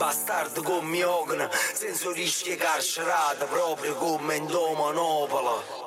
bastardo come ogna, senza rischiare carcerata proprio come in domonopola.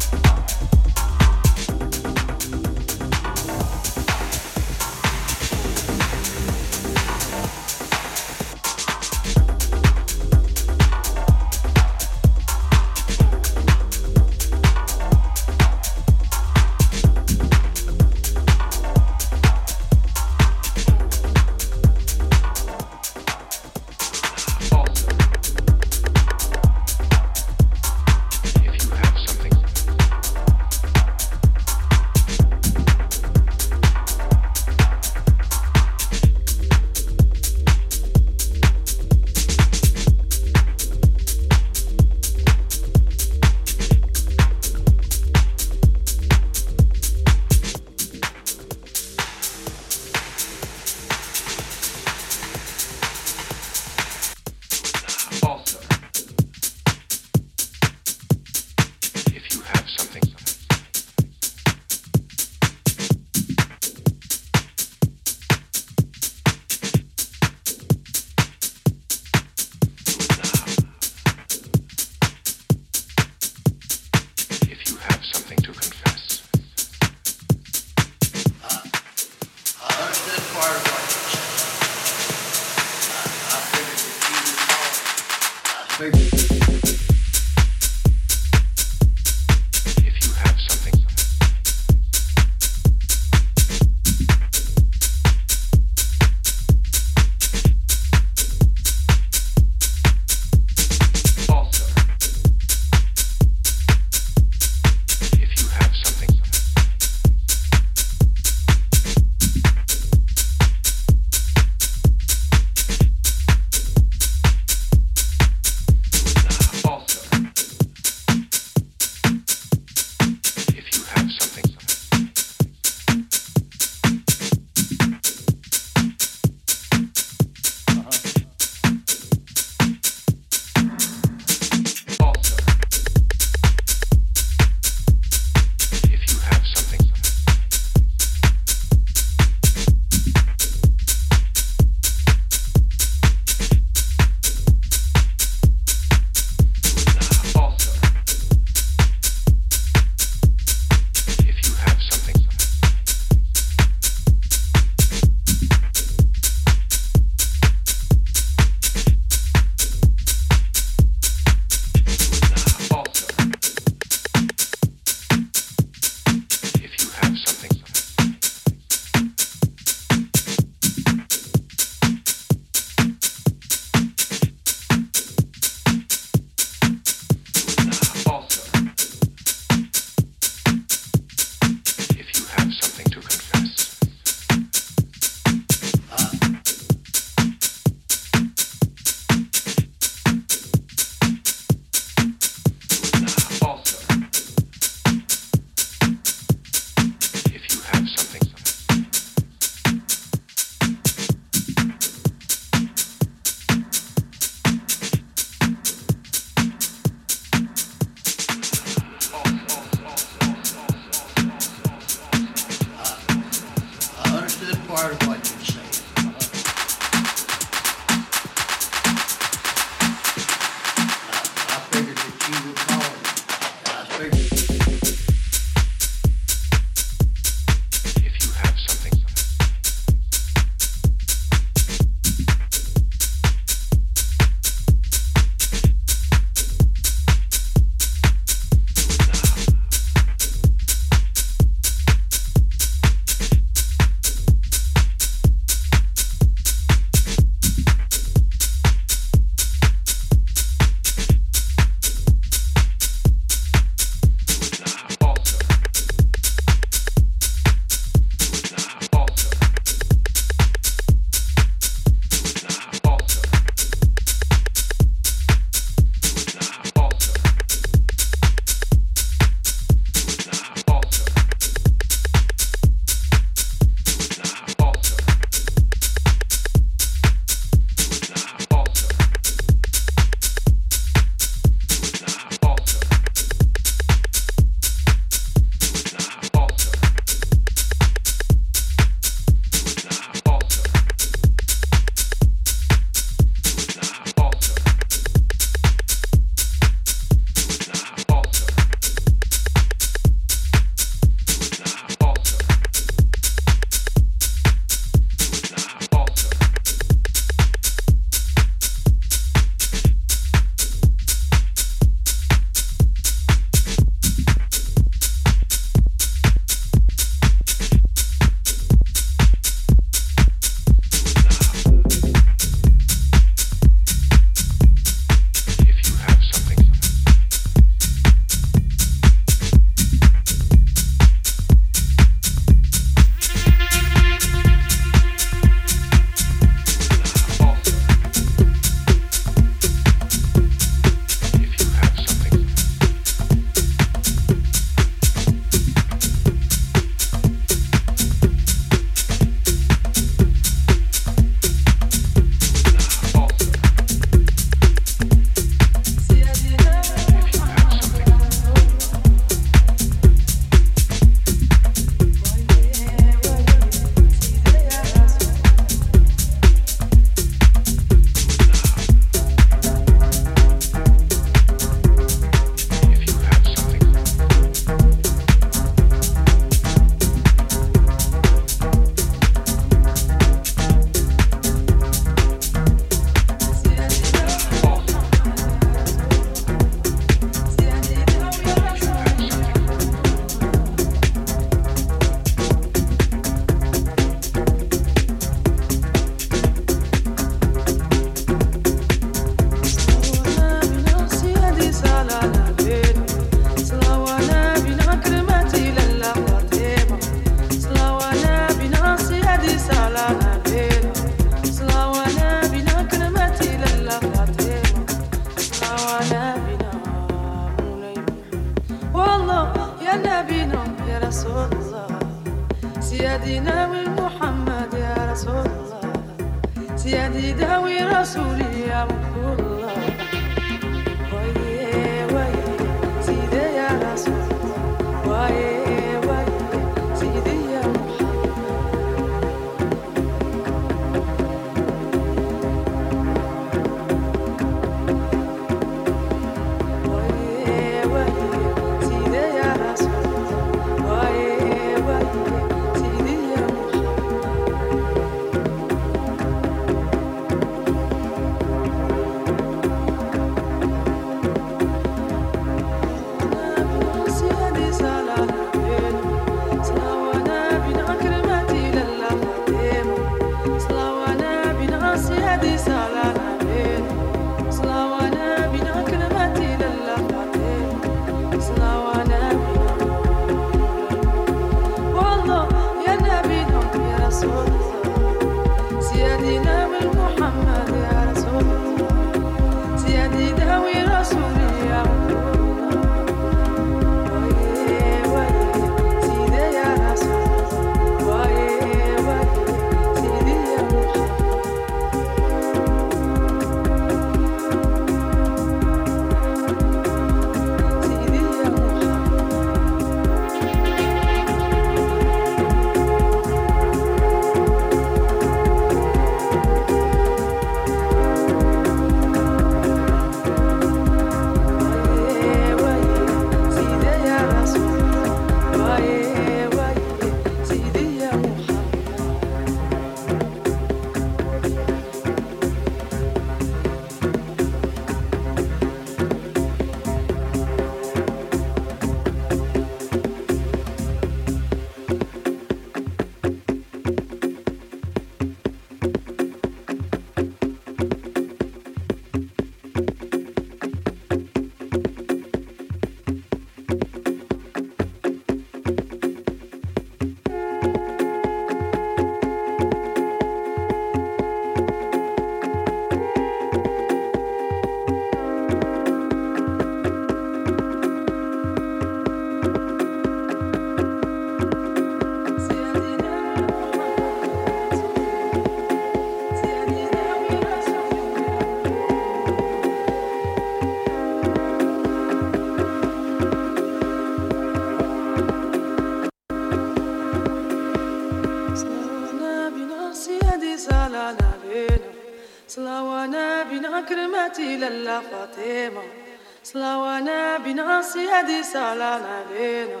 سيدي سالانا بينا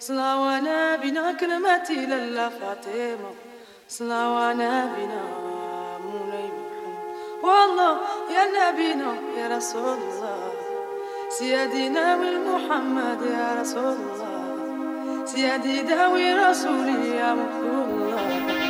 صلاوانا بنا كلمتي لله فاطمة. صلاوانا بنا مولاي محمد. والله يا نبينا يا رسول الله سيدنا محمد يا رسول الله سيدي داوي رسولي يا مكتوب الله